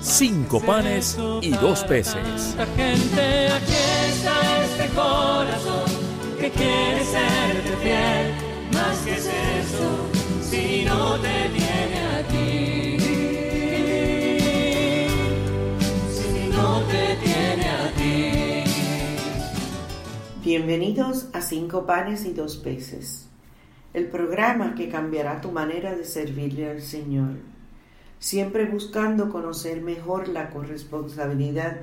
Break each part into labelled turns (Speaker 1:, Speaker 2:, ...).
Speaker 1: cinco panes y dos peces.
Speaker 2: Gente, aquí está este corazón que quiere serte fiel. Más que es eso, si no te tiene a ti. Si no te tiene a ti.
Speaker 3: Bienvenidos a Cinco Panes y Dos Peces, el programa que cambiará tu manera de servirle al Señor, siempre buscando conocer mejor la corresponsabilidad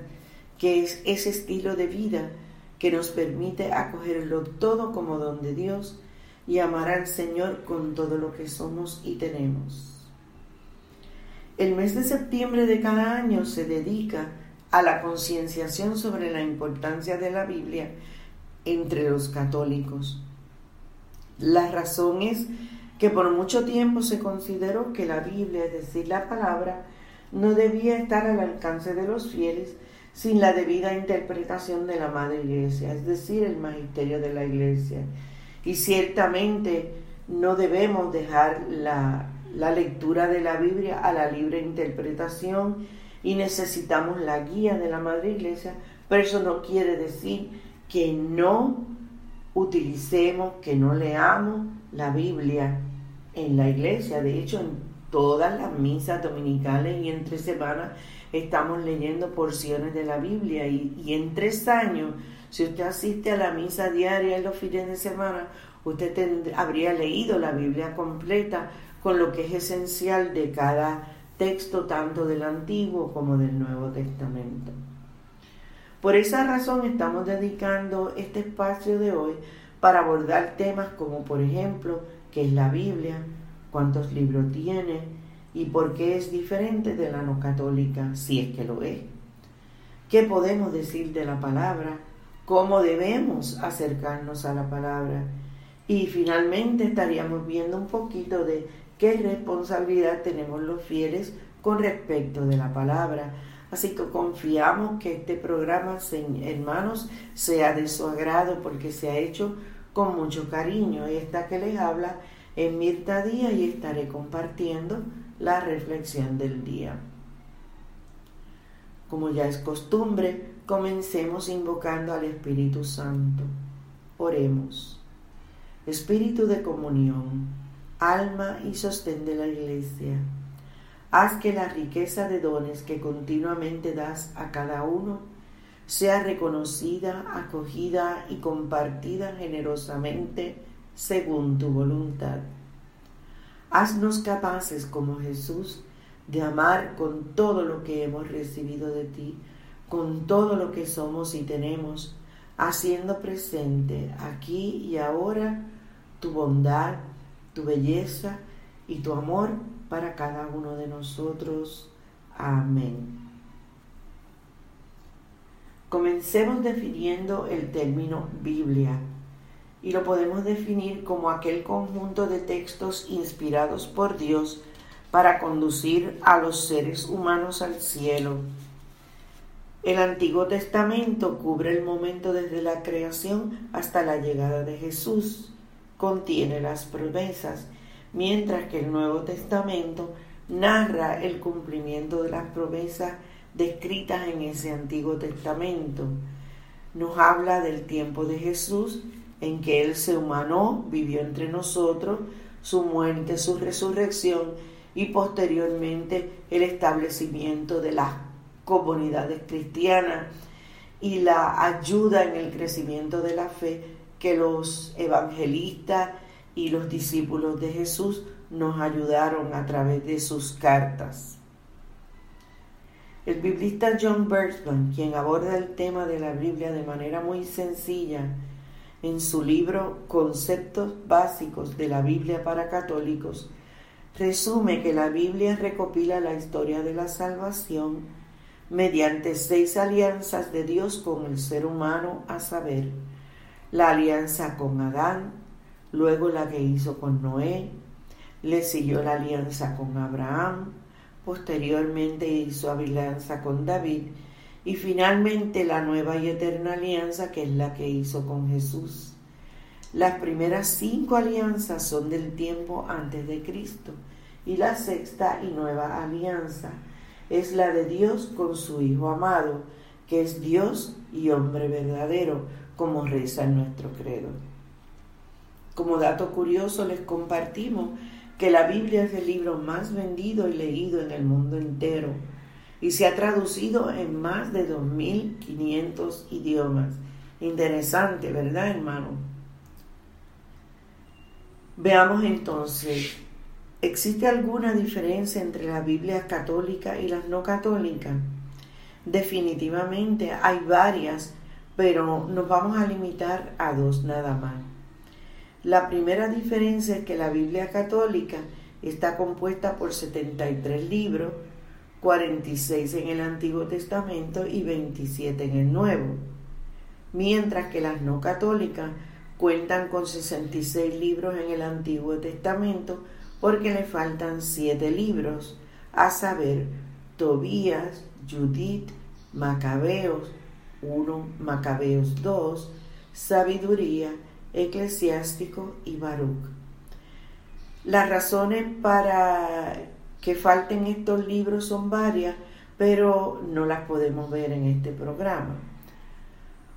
Speaker 3: que es ese estilo de vida que nos permite acogerlo todo como don de Dios y amar al Señor con todo lo que somos y tenemos. El mes de septiembre de cada año se dedica a la concienciación sobre la importancia de la Biblia entre los católicos. La razón es que por mucho tiempo se consideró que la Biblia, es decir, la palabra, no debía estar al alcance de los fieles sin la debida interpretación de la Madre Iglesia, es decir, el magisterio de la Iglesia. Y ciertamente no debemos dejar la, la lectura de la Biblia a la libre interpretación y necesitamos la guía de la Madre Iglesia, pero eso no quiere decir que no utilicemos, que no leamos la Biblia en la iglesia. De hecho, en todas las misas dominicales y entre semanas estamos leyendo porciones de la Biblia y, en tres años, si usted asiste a la misa diaria en los fines de semana, usted habría leído la Biblia completa con lo que es esencial de cada texto, tanto del Antiguo como del Nuevo Testamento. Por esa razón estamos dedicando este espacio de hoy para abordar temas como por ejemplo qué es la Biblia, cuántos libros tiene y por qué es diferente de la no católica, si es que lo es. ¿Qué podemos decir de la palabra? ¿Cómo debemos acercarnos a la palabra? Y finalmente estaríamos viendo un poquito de qué responsabilidad tenemos los fieles con respecto de la palabra. Así que confiamos que este programa, hermanos, sea de su agrado porque se ha hecho con mucho cariño. Esta que les habla es Mirta Díaz y estaré compartiendo la reflexión del día. Como ya es costumbre, comencemos invocando al Espíritu Santo. Oremos. Espíritu de comunión, alma y sostén de la Iglesia. Haz que la riqueza de dones que continuamente das a cada uno sea reconocida, acogida y compartida generosamente según tu voluntad. Haznos capaces como Jesús de amar con todo lo que hemos recibido de ti, con todo lo que somos y tenemos, haciendo presente aquí y ahora tu bondad, tu belleza y tu amor para cada uno de nosotros. Amén. Comencemos definiendo el término Biblia y lo podemos definir como aquel conjunto de textos inspirados por Dios para conducir a los seres humanos al cielo. El Antiguo Testamento cubre el momento desde la creación hasta la llegada de Jesús, contiene las promesas, mientras que el Nuevo Testamento narra el cumplimiento de las promesas descritas en ese Antiguo Testamento. Nos habla del tiempo de Jesús en que Él se humanó, vivió entre nosotros, su muerte, su resurrección y posteriormente el establecimiento de las comunidades cristianas y la ayuda en el crecimiento de la fe que los evangelistas y los discípulos de Jesús nos ayudaron a través de sus cartas. El biblista John Bertman, quien aborda el tema de la Biblia de manera muy sencilla en su libro Conceptos básicos de la Biblia para católicos, resume que la Biblia recopila la historia de la salvación mediante seis alianzas de Dios con el ser humano, a saber, la alianza con Adán, luego la que hizo con Noé, le siguió la alianza con Abraham, posteriormente hizo alianza con David y finalmente la nueva y eterna alianza que es la que hizo con Jesús. Las primeras cinco alianzas son del tiempo antes de Cristo y la sexta y nueva alianza es la de Dios con su Hijo amado, que es Dios y hombre verdadero, como reza en nuestro credo. Como dato curioso les compartimos que la Biblia es el libro más vendido y leído en el mundo entero y se ha traducido en más de 2.500 idiomas. Interesante, ¿verdad, hermano? Veamos entonces, ¿existe alguna diferencia entre la Biblia católica y las no católicas? Definitivamente hay varias, pero nos vamos a limitar a dos nada más. La primera diferencia es que la Biblia católica está compuesta por 73 libros, 46 en el Antiguo Testamento y 27 en el Nuevo, mientras que las no católicas cuentan con 66 libros en el Antiguo Testamento porque le faltan 7 libros, a saber, Tobías, Judith, Macabeos 1, Macabeos 2, Sabiduría, Eclesiástico y Baruch. Las razones para que falten estos libros son varias, pero no las podemos ver en este programa.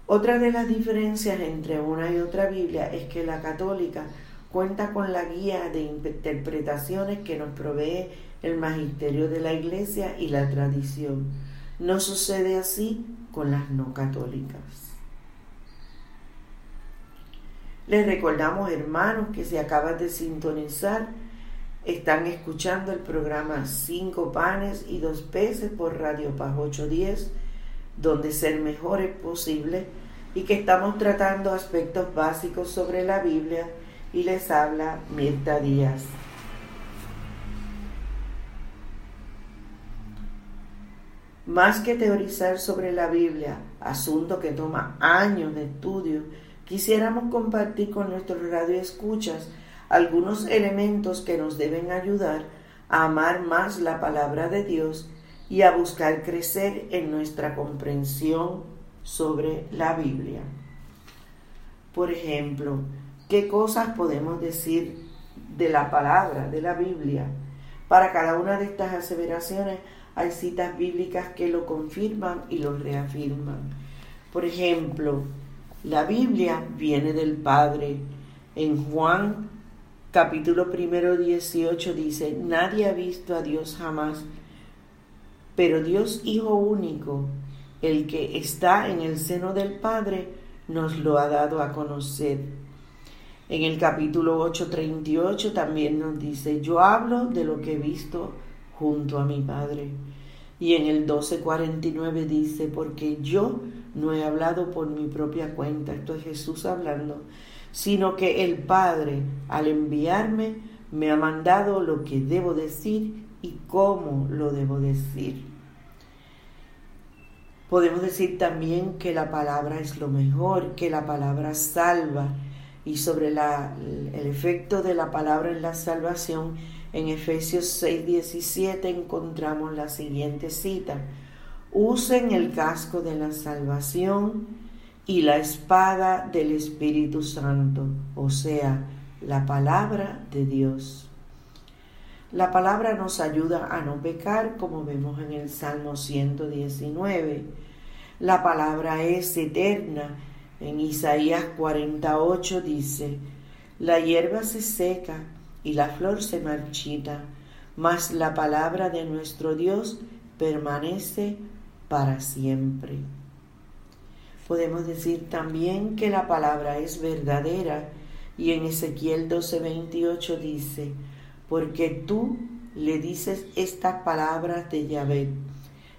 Speaker 3: Otra de las diferencias entre una y otra Biblia es que la católica cuenta con la guía de interpretaciones que nos provee el magisterio de la Iglesia y la tradición. No sucede así con las no católicas. Les recordamos, hermanos, que si acaban de sintonizar, están escuchando el programa Cinco panes y dos peces por Radio Paz 810, donde ser mejor es posible y que estamos tratando aspectos básicos sobre la Biblia y les habla Mirta Díaz. Más que teorizar sobre la Biblia, asunto que toma años de estudio, quisiéramos compartir con nuestros radioescuchas algunos elementos que nos deben ayudar a amar más la palabra de Dios y a buscar crecer en nuestra comprensión sobre la Biblia. Por ejemplo, ¿qué cosas podemos decir de la palabra, de la Biblia? Para cada una de estas aseveraciones hay citas bíblicas que lo confirman y lo reafirman. Por ejemplo, la Biblia viene del Padre. En Juan capítulo primero 18 dice, nadie ha visto a Dios jamás, pero Dios Hijo único, el que está en el seno del Padre, nos lo ha dado a conocer. En el capítulo 8:38 también nos dice, yo hablo de lo que he visto junto a mi Padre. Y en el 12:49 dice, porque yo no he hablado por mi propia cuenta, esto es Jesús hablando, sino que el Padre, al enviarme, me ha mandado lo que debo decir y cómo lo debo decir. Podemos decir también que la palabra es lo mejor, que la palabra salva. Y sobre la, el efecto de la palabra en la salvación, en Efesios 6:17 encontramos la siguiente cita. Usen el casco de la salvación y la espada del Espíritu Santo, o sea, la palabra de Dios. La palabra nos ayuda a no pecar, como vemos en el Salmo 119. La palabra es eterna. En Isaías 48 dice, la hierba se seca y la flor se marchita, mas la palabra de nuestro Dios permanece para siempre. Podemos decir también que la palabra es verdadera y en Ezequiel 12:28 dice, porque tú le dices estas palabras de Yahvé,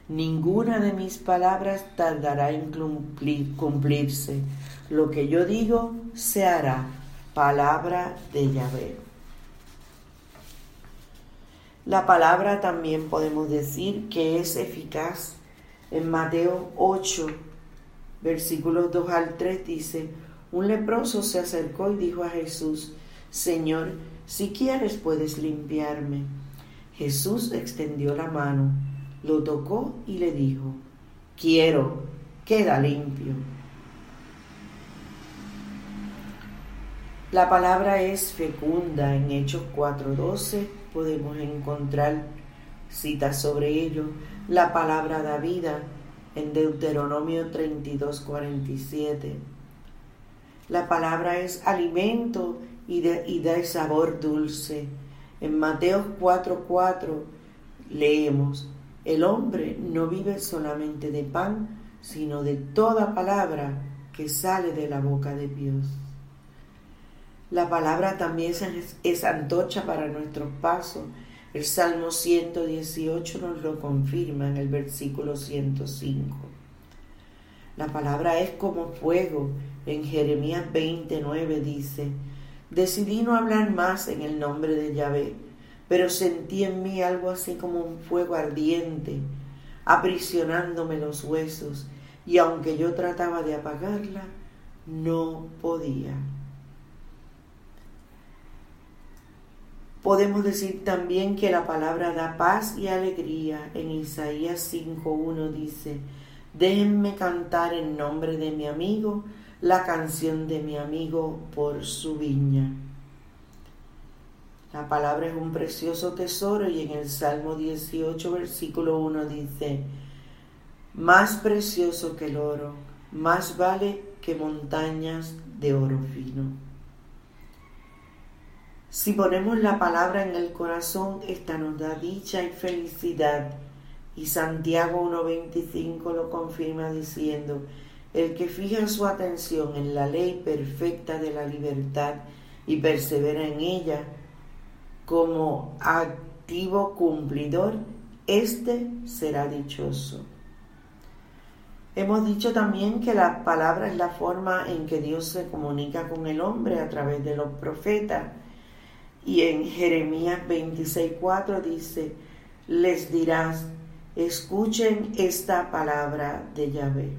Speaker 3: ninguna de mis palabras tardará en cumplirse, lo que yo digo se hará, palabra de Yahvé. La palabra también podemos decir que es eficaz En Mateo 8, versículos 2 al 3 dice, un leproso se acercó y dijo a Jesús, Señor, si quieres puedes limpiarme. Jesús extendió la mano, lo tocó y le dijo, quiero, queda limpio. La palabra es fecunda. En Hechos 4:12 podemos encontrar citas sobre ello. La palabra da vida en Deuteronomio 32:47. La palabra es alimento y, y da sabor dulce. En Mateo 4:4 leemos, el hombre no vive solamente de pan, sino de toda palabra que sale de la boca de Dios. La palabra también es, antorcha para nuestros pasos. El Salmo 118 nos lo confirma en el versículo 105. La palabra es como fuego. En Jeremías 29 dice, decidí no hablar más en el nombre de Yahvé, pero sentí en mí algo así como un fuego ardiente, aprisionándome los huesos, y aunque yo trataba de apagarla, no podía. Podemos decir también que la palabra da paz y alegría. En Isaías 5.1 dice, déjenme cantar en nombre de mi amigo la canción de mi amigo por su viña. La palabra es un precioso tesoro y en el Salmo 18, versículo 1 dice, más precioso que el oro, más vale que montañas de oro fino. Si ponemos la palabra en el corazón, esta nos da dicha y felicidad. Y Santiago 1.25 lo confirma diciendo, el que fija su atención en la ley perfecta de la libertad y persevera en ella como activo cumplidor, éste será dichoso. Hemos dicho también que la palabra es la forma en que Dios se comunica con el hombre a través de los profetas y en Jeremías 26:4 dice, les dirás, escuchen esta palabra de Yahvé.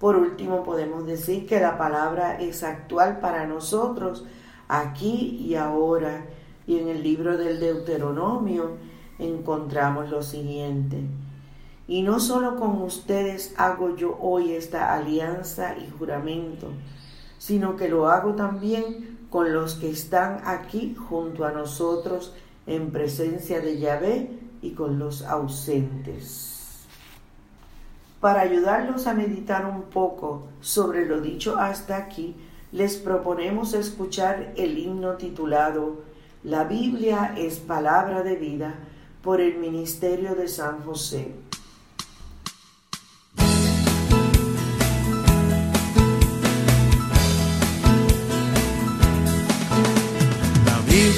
Speaker 3: Por último, podemos decir que la palabra es actual para nosotros aquí y ahora. Y en el libro del Deuteronomio encontramos lo siguiente. Y no solo con ustedes hago yo hoy esta alianza y juramento, sino que lo hago también con los que están aquí junto a nosotros en presencia de Yahvé y con los ausentes. Para ayudarlos a meditar un poco sobre lo dicho hasta aquí, les proponemos escuchar el himno titulado La Biblia es palabra de vida por el Ministerio de San José.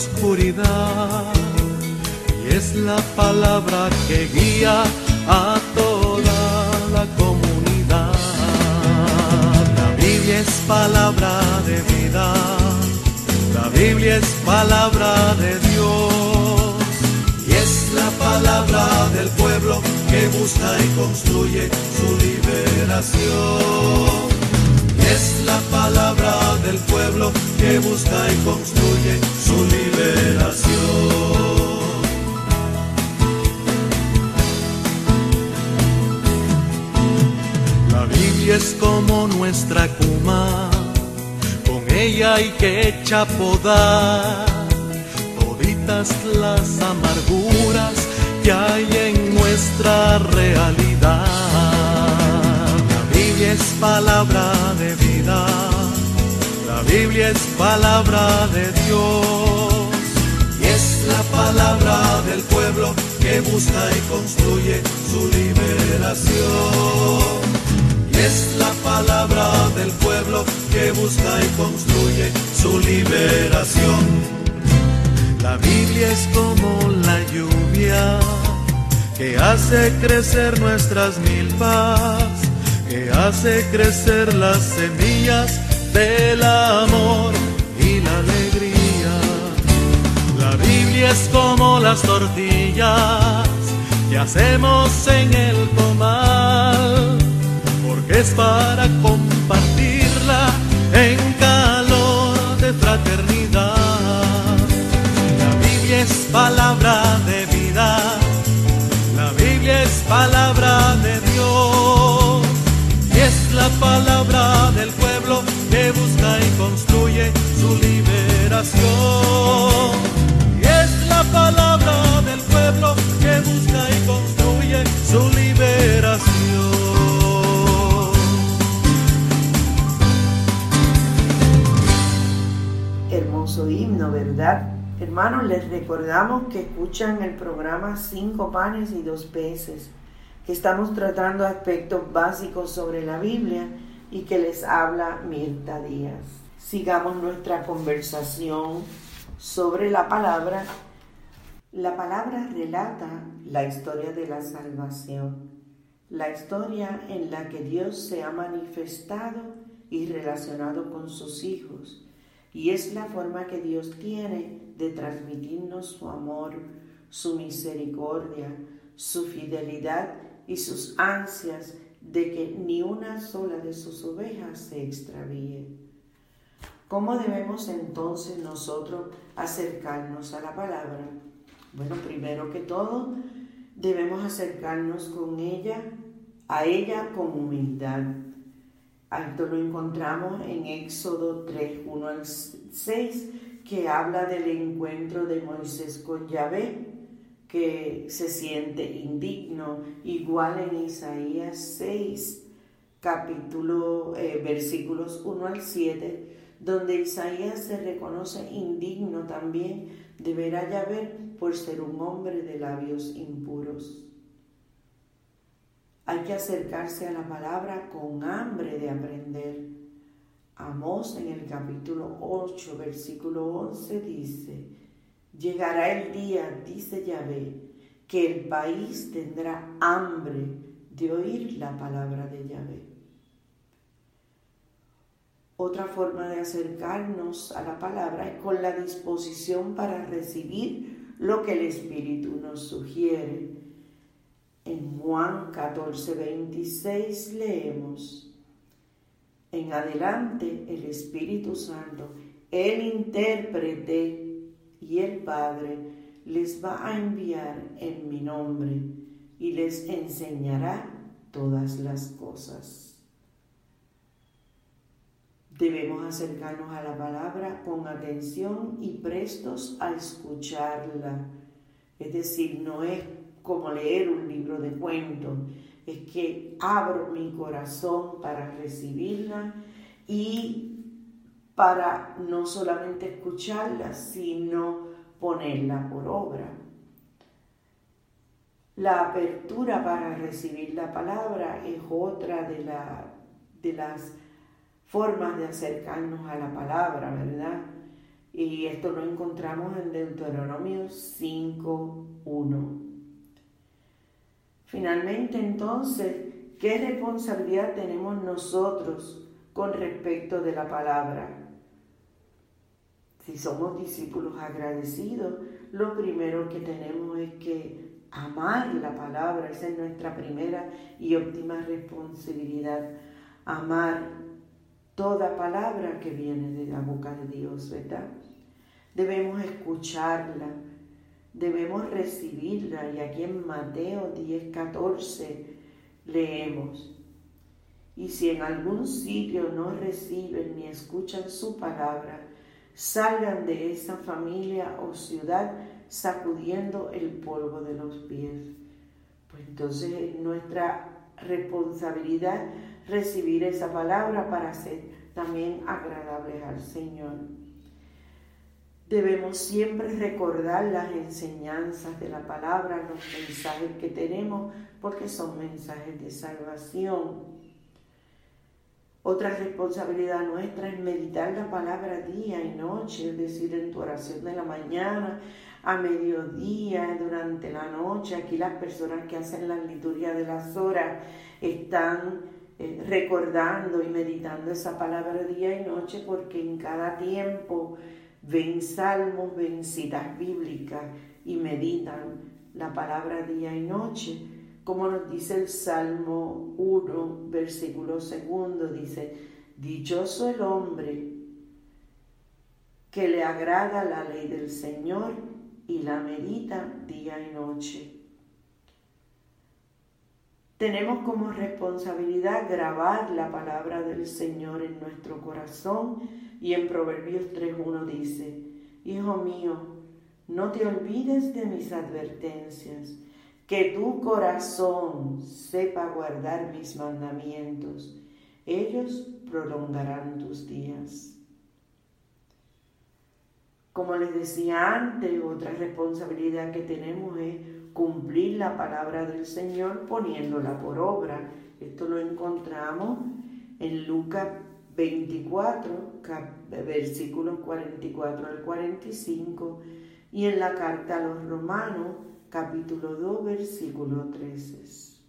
Speaker 4: oscuridad. Y es la palabra que guía a toda la comunidad. La Biblia es palabra de vida, la Biblia es palabra de Dios. Y es la palabra del pueblo que busca y construye su liberación es la palabra del pueblo que busca y construye su liberación. La Biblia es como nuestra cuma, con ella hay que podar toditas las amarguras que hay en nuestra realidad es palabra de vida, la Biblia es palabra de Dios y es la palabra del pueblo que busca y construye su liberación. Y es la palabra del pueblo que busca y construye su liberación. La Biblia es como la lluvia que hace crecer nuestras milpas, que hace crecer las semillas del amor y la alegría. La Biblia es como las tortillas que hacemos en el comal, porque es para compartirla en calor de fraternidad. La Biblia es palabra de vida, la Biblia es palabra palabra del pueblo que busca y construye su liberación. Es la palabra del pueblo que busca y construye su liberación.
Speaker 3: Hermoso himno, ¿verdad? Hermanos, les recordamos que escuchan el programa Cinco panes y dos peces, estamos tratando aspectos básicos sobre la Biblia y que les habla Mirta Díaz. Sigamos nuestra conversación sobre la palabra. La palabra relata la historia de la salvación, la historia en la que Dios se ha manifestado y relacionado con sus hijos. Y es la forma que Dios tiene de transmitirnos su amor, su misericordia, su fidelidad y sus ansias de que ni una sola de sus ovejas se extravíe. ¿Cómo debemos entonces nosotros acercarnos a la palabra? Bueno, primero que todo, debemos acercarnos con ella, a ella con humildad. Esto lo encontramos en Éxodo 3, 1 al 6, que habla del encuentro de Moisés con Yahvé que se siente indigno, igual en Isaías 6, capítulo, eh, versículos 1 al 7, donde Isaías se reconoce indigno también de ver a Yahvé por ser un hombre de labios impuros. Hay que acercarse a la palabra con hambre de aprender. Amós en el capítulo 8, versículo 11 dice, Llegará el día, dice Yahvé, que el país tendrá hambre de oír la palabra de Yahvé. Otra forma de acercarnos a la palabra es con la disposición para recibir lo que el Espíritu nos sugiere. En Juan 14, 26 leemos, en adelante el Espíritu Santo, el intérprete y el Padre les va a enviar en mi nombre y les enseñará todas las cosas. Debemos acercarnos a la palabra con atención y prestos a escucharla. Es decir, no es como leer un libro de cuentos, es que abro mi corazón para recibirla y para no solamente escucharla, sino ponerla por obra. La apertura para recibir la palabra es otra de, la, de las formas de acercarnos a la palabra, ¿verdad? Y esto lo encontramos en Deuteronomio 5.1. Finalmente, entonces, ¿qué responsabilidad tenemos nosotros con respecto de la palabra? Si somos discípulos agradecidos, lo primero que tenemos es que amar la palabra, esa es nuestra primera y óptima responsabilidad, amar toda palabra que viene de la boca de Dios, ¿verdad? Debemos escucharla, debemos recibirla. Y aquí en Mateo 10, 14 leemos, y si en algún sitio no reciben ni escuchan su palabra, salgan de esa familia o ciudad sacudiendo el polvo de los pies. Pues entonces es nuestra responsabilidad recibir esa palabra para ser también agradables al Señor. Debemos siempre recordar las enseñanzas de la palabra, los mensajes que tenemos, porque son mensajes de salvación. Otra responsabilidad nuestra es meditar la palabra día y noche, es decir, en tu oración de la mañana, a mediodía, durante la noche. Aquí las personas que hacen la liturgia de las horas están eh, recordando y meditando esa palabra día y noche porque en cada tiempo ven salmos, ven citas bíblicas y meditan la palabra día y noche. Como nos dice el Salmo 1, versículo segundo, dice, Dichoso el hombre que le agrada la ley del Señor y la medita día y noche. Tenemos como responsabilidad grabar la palabra del Señor en nuestro corazón y en Proverbios 3.1 dice, Hijo mío, no te olvides de mis advertencias, que tu corazón sepa guardar mis mandamientos, ellos prolongarán tus días. Como les decía antes, otra responsabilidad que tenemos es cumplir la palabra del Señor poniéndola por obra. Esto lo encontramos en Lucas 24, versículos 44 al 45, y en la carta a los romanos, capítulo 2, versículo 13.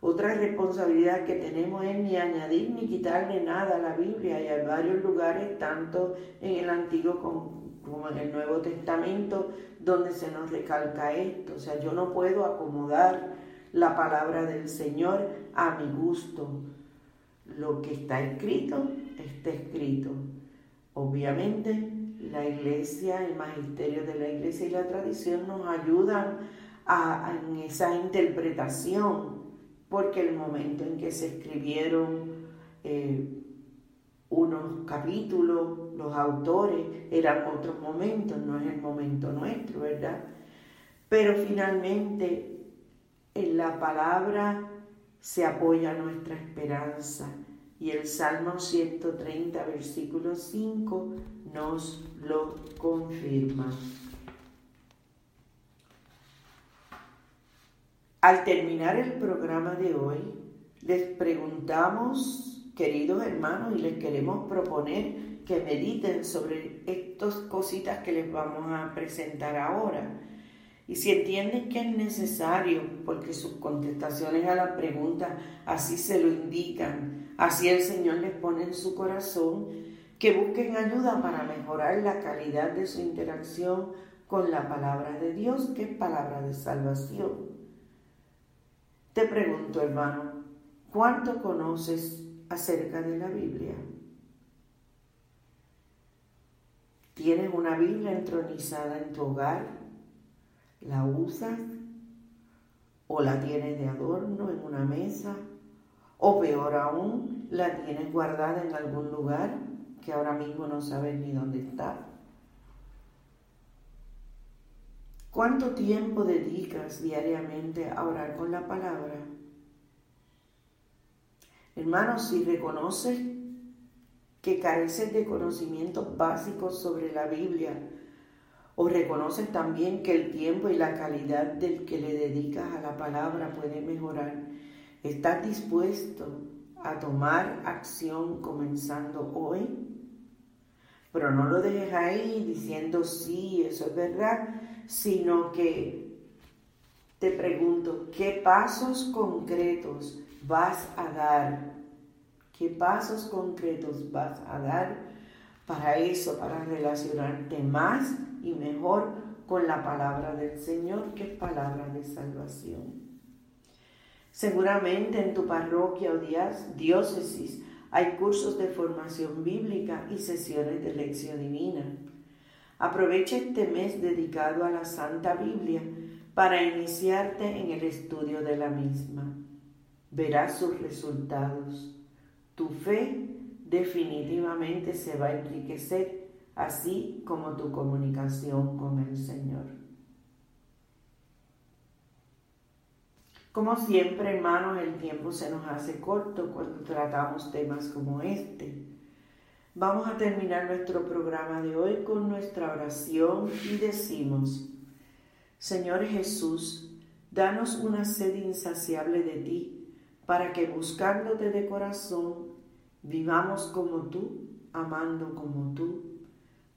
Speaker 3: Otra responsabilidad que tenemos es ni añadir ni quitarle nada a la Biblia y hay varios lugares, tanto en el Antiguo como en el Nuevo Testamento, donde se nos recalca esto. O sea, yo no puedo acomodar la palabra del Señor a mi gusto. Lo que está escrito, está escrito. Obviamente, la iglesia, el magisterio de la iglesia y la tradición nos ayudan en esa interpretación porque el momento en que se escribieron eh, unos capítulos, los autores, eran otros momentos, no es el momento nuestro, ¿verdad? Pero finalmente en la palabra se apoya nuestra esperanza y el Salmo 130, versículo 5 nos lo confirma. Al terminar el programa de hoy, les preguntamos, queridos hermanos, y les queremos proponer que mediten sobre estas cositas que les vamos a presentar ahora. Y si entienden que es necesario, porque sus contestaciones a la pregunta así se lo indican, así el Señor les pone en su corazón, que busquen ayuda para mejorar la calidad de su interacción con la palabra de Dios, que es palabra de salvación. Te pregunto, hermano, ¿cuánto conoces acerca de la Biblia? ¿Tienes una Biblia entronizada en tu hogar? ¿La usas? ¿O la tienes de adorno en una mesa? ¿O peor aún, la tienes guardada en algún lugar que ahora mismo no sabes ni dónde está? ¿Cuánto tiempo dedicas diariamente a orar con la palabra? Hermanos, si reconoces que careces de conocimientos básicos sobre la Biblia, o reconoces también que el tiempo y la calidad del que le dedicas a la palabra puede mejorar, ¿estás dispuesto a tomar acción comenzando hoy? Pero no lo dejes ahí diciendo sí, eso es verdad, sino que te pregunto, ¿qué pasos concretos vas a dar? ¿Qué pasos concretos vas a dar para eso, para relacionarte más y mejor con la palabra del Señor, que es palabra de salvación? Seguramente en tu parroquia o diócesis hay cursos de formación bíblica y sesiones de lección divina. Aprovecha este mes dedicado a la Santa Biblia para iniciarte en el estudio de la misma. Verás sus resultados. Tu fe definitivamente se va a enriquecer, así como tu comunicación con el Señor. Como siempre, hermanos, el tiempo se nos hace corto cuando tratamos temas como este. Vamos a terminar nuestro programa de hoy con nuestra oración y decimos, Señor Jesús, danos una sed insaciable de ti, para que buscándote de corazón, vivamos como tú, amando como tú,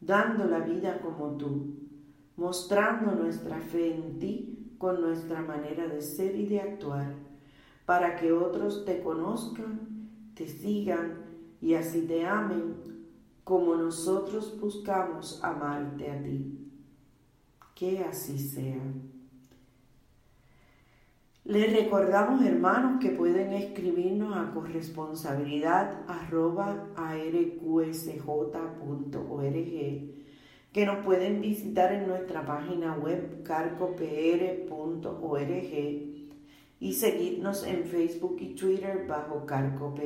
Speaker 3: dando la vida como tú, mostrando nuestra fe en ti con nuestra manera de ser y de actuar, para que otros te conozcan, te sigan y así te amen como nosotros buscamos amarte a ti. Que así sea. Les recordamos, hermanos, que pueden escribirnos a corresponsabilidad que nos pueden visitar en nuestra página web carcopr.org y seguirnos en Facebook y Twitter bajo carcopr.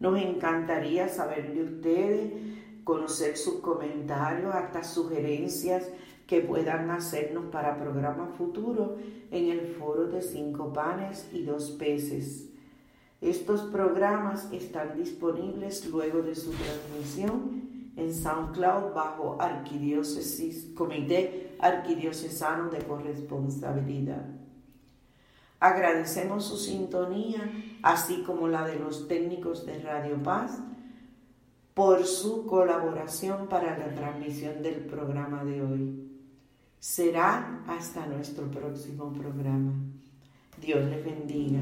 Speaker 3: Nos encantaría saber de ustedes, conocer sus comentarios, hasta sugerencias que puedan hacernos para programas futuros en el foro de cinco panes y dos peces. Estos programas están disponibles luego de su transmisión en SoundCloud bajo Arquidiócesis, Comité Arquidiocesano de Corresponsabilidad. Agradecemos su sintonía, así como la de los técnicos de Radio Paz, por su colaboración para la transmisión del programa de hoy. Será hasta nuestro próximo programa. Dios les bendiga.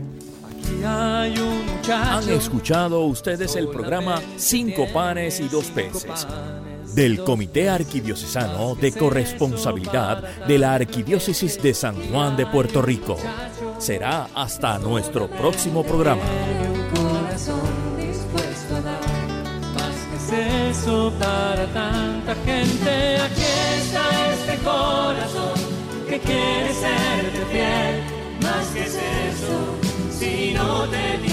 Speaker 1: Aquí hay un Han escuchado ustedes el programa Cinco panes y dos peces del Comité Arquidiocesano de Corresponsabilidad de la Arquidiócesis de San Juan de Puerto Rico. Será hasta nuestro próximo programa.
Speaker 2: eso para tanta gente. Aquí está este corazón que quiere ser fiel ¿qué es eso? Si no te